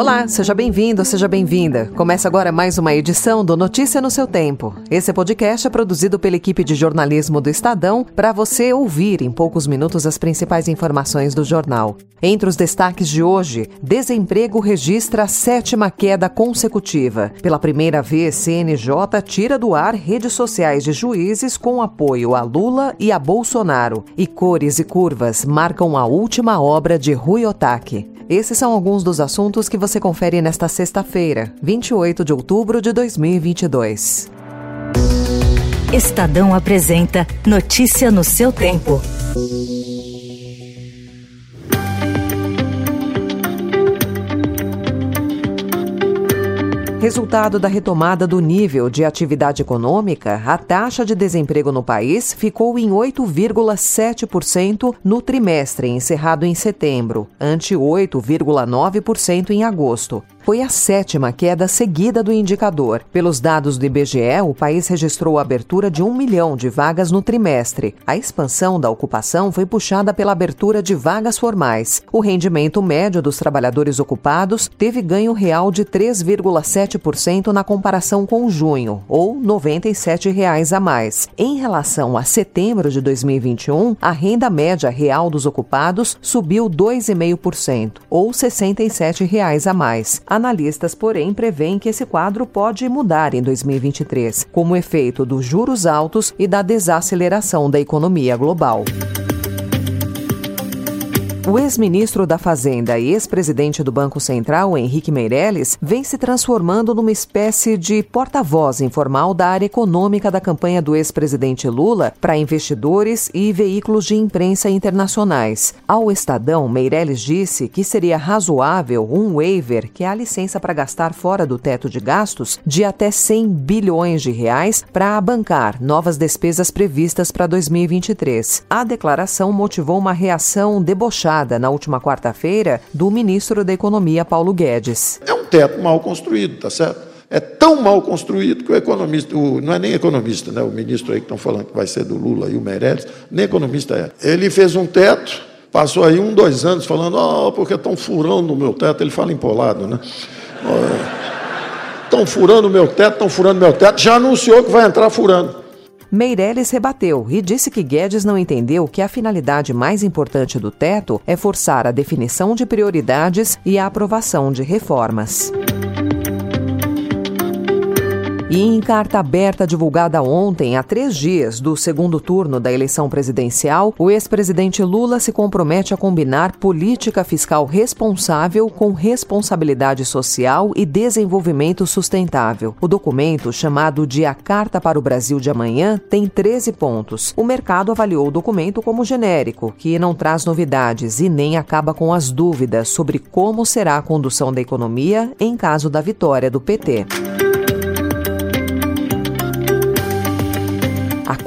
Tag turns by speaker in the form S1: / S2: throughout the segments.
S1: Olá, seja bem-vindo, seja bem-vinda. Começa agora mais uma edição do Notícia no seu Tempo. Esse podcast é produzido pela equipe de jornalismo do Estadão para você ouvir em poucos minutos as principais informações do jornal. Entre os destaques de hoje, desemprego registra a sétima queda consecutiva. Pela primeira vez, CNJ tira do ar redes sociais de juízes com apoio a Lula e a Bolsonaro. E cores e curvas marcam a última obra de Rui Otaki. Esses são alguns dos assuntos que você confere nesta sexta-feira, 28 de outubro de 2022.
S2: Estadão apresenta Notícia no seu tempo.
S1: Resultado da retomada do nível de atividade econômica, a taxa de desemprego no país ficou em 8,7% no trimestre encerrado em setembro, ante 8,9% em agosto. Foi a sétima queda seguida do indicador. Pelos dados do IBGE, o país registrou a abertura de um milhão de vagas no trimestre. A expansão da ocupação foi puxada pela abertura de vagas formais. O rendimento médio dos trabalhadores ocupados teve ganho real de 3,7% na comparação com junho, ou 97 reais a mais. Em relação a setembro de 2021, a renda média real dos ocupados subiu 2,5%, ou 67 reais a mais. Analistas, porém, preveem que esse quadro pode mudar em 2023, como efeito dos juros altos e da desaceleração da economia global. O ex-ministro da Fazenda e ex-presidente do Banco Central, Henrique Meirelles, vem se transformando numa espécie de porta-voz informal da área econômica da campanha do ex-presidente Lula para investidores e veículos de imprensa internacionais. Ao Estadão, Meirelles disse que seria razoável um waiver, que é a licença para gastar fora do teto de gastos, de até 100 bilhões de reais para bancar novas despesas previstas para 2023. A declaração motivou uma reação debochada na última quarta-feira do ministro da Economia, Paulo Guedes.
S3: É um teto mal construído, tá certo? É tão mal construído que o economista, o, não é nem economista, né? o ministro aí que estão falando que vai ser do Lula e o Meirelles, nem economista é. Ele fez um teto, passou aí um, dois anos falando, oh, porque estão furando o meu teto, ele fala empolado, né? Estão furando o meu teto, estão furando meu teto, já anunciou que vai entrar furando.
S1: Meirelles rebateu e disse que Guedes não entendeu que a finalidade mais importante do teto é forçar a definição de prioridades e a aprovação de reformas. E em carta aberta divulgada ontem, a três dias do segundo turno da eleição presidencial, o ex-presidente Lula se compromete a combinar política fiscal responsável com responsabilidade social e desenvolvimento sustentável. O documento, chamado de A Carta para o Brasil de Amanhã, tem 13 pontos. O mercado avaliou o documento como genérico, que não traz novidades e nem acaba com as dúvidas sobre como será a condução da economia em caso da vitória do PT.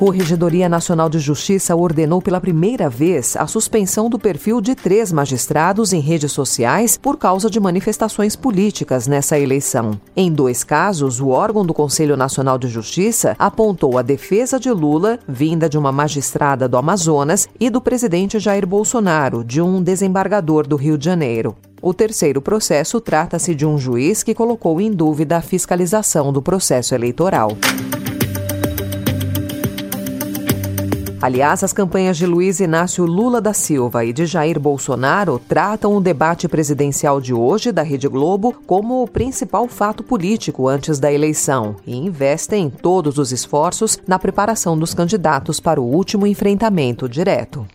S1: Corregedoria Nacional de Justiça ordenou pela primeira vez a suspensão do perfil de três magistrados em redes sociais por causa de manifestações políticas nessa eleição. Em dois casos, o órgão do Conselho Nacional de Justiça apontou a defesa de Lula, vinda de uma magistrada do Amazonas, e do presidente Jair Bolsonaro, de um desembargador do Rio de Janeiro. O terceiro processo trata-se de um juiz que colocou em dúvida a fiscalização do processo eleitoral. Aliás, as campanhas de Luiz Inácio Lula da Silva e de Jair Bolsonaro tratam o debate presidencial de hoje da Rede Globo como o principal fato político antes da eleição e investem todos os esforços na preparação dos candidatos para o último enfrentamento direto.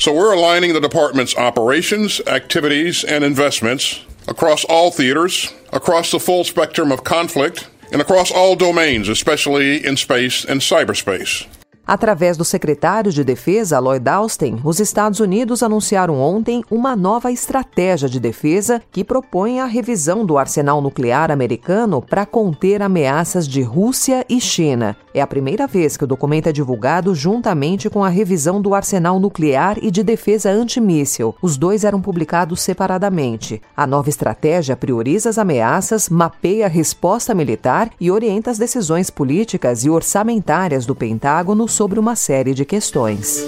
S4: So we're aligning the department's operations, activities, and investments across all theaters, across the full spectrum of conflict, and across all domains, especially in space and cyberspace.
S1: Através do secretário de Defesa, Lloyd Austin, os Estados Unidos anunciaram ontem uma nova estratégia de defesa que propõe a revisão do arsenal nuclear americano para conter ameaças de Rússia e China. É a primeira vez que o documento é divulgado juntamente com a revisão do arsenal nuclear e de defesa antimíssil. Os dois eram publicados separadamente. A nova estratégia prioriza as ameaças, mapeia a resposta militar e orienta as decisões políticas e orçamentárias do Pentágono sobre uma série de questões.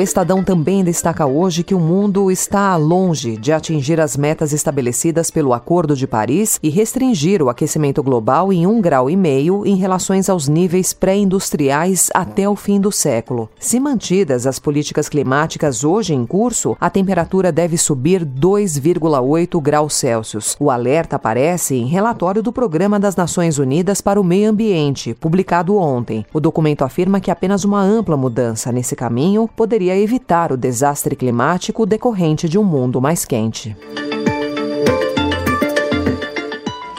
S1: O Estadão também destaca hoje que o mundo está longe de atingir as metas estabelecidas pelo Acordo de Paris e restringir o aquecimento global em um grau e meio em relações aos níveis pré-industriais até o fim do século. Se mantidas as políticas climáticas hoje em curso, a temperatura deve subir 2,8 graus Celsius. O alerta aparece em relatório do Programa das Nações Unidas para o Meio Ambiente, publicado ontem. O documento afirma que apenas uma ampla mudança nesse caminho poderia poderia evitar o desastre climático decorrente de um mundo mais quente.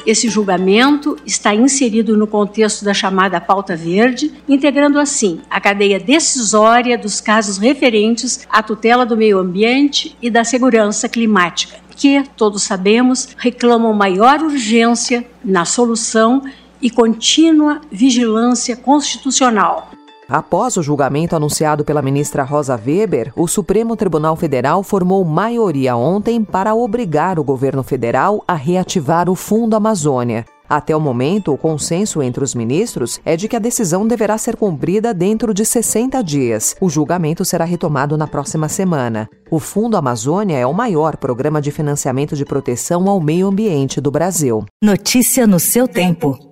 S5: Esse julgamento está inserido no contexto da chamada Pauta Verde, integrando assim a cadeia decisória dos casos referentes à tutela do meio ambiente e da segurança climática, que, todos sabemos, reclamam maior urgência na solução e contínua vigilância constitucional
S1: Após o julgamento anunciado pela ministra Rosa Weber, o Supremo Tribunal Federal formou maioria ontem para obrigar o governo federal a reativar o Fundo Amazônia. Até o momento, o consenso entre os ministros é de que a decisão deverá ser cumprida dentro de 60 dias. O julgamento será retomado na próxima semana. O Fundo Amazônia é o maior programa de financiamento de proteção ao meio ambiente do Brasil.
S2: Notícia no seu tempo.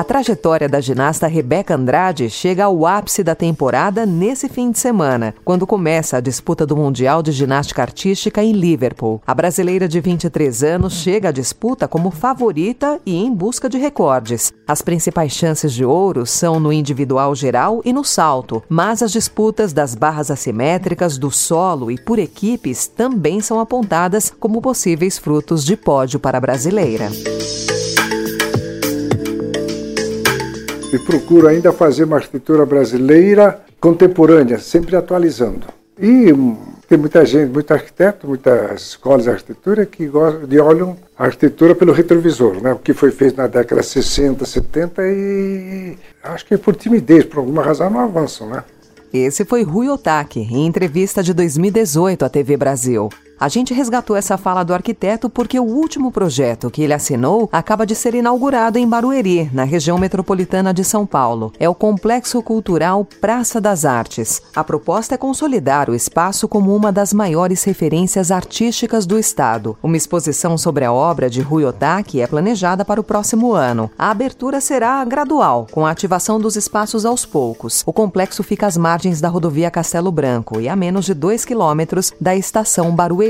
S1: A trajetória da ginasta Rebeca Andrade chega ao ápice da temporada nesse fim de semana, quando começa a disputa do Mundial de Ginástica Artística em Liverpool. A brasileira de 23 anos chega à disputa como favorita e em busca de recordes. As principais chances de ouro são no individual geral e no salto, mas as disputas das barras assimétricas, do solo e por equipes também são apontadas como possíveis frutos de pódio para a brasileira.
S6: E procuro ainda fazer uma arquitetura brasileira contemporânea, sempre atualizando. E hum, tem muita gente, muito arquiteto, muitas escolas de arquitetura que gostam de olham a arquitetura pelo retrovisor, né? O que foi feito na década 60, 70 e acho que por timidez, por alguma razão não avançam, né?
S1: Esse foi Rui Otaki, em entrevista de 2018 à TV Brasil. A gente resgatou essa fala do arquiteto porque o último projeto que ele assinou acaba de ser inaugurado em Barueri, na região metropolitana de São Paulo. É o Complexo Cultural Praça das Artes. A proposta é consolidar o espaço como uma das maiores referências artísticas do estado. Uma exposição sobre a obra de Rui Otaki é planejada para o próximo ano. A abertura será gradual, com a ativação dos espaços aos poucos. O complexo fica às margens da rodovia Castelo Branco e a menos de 2 quilômetros da estação Barueri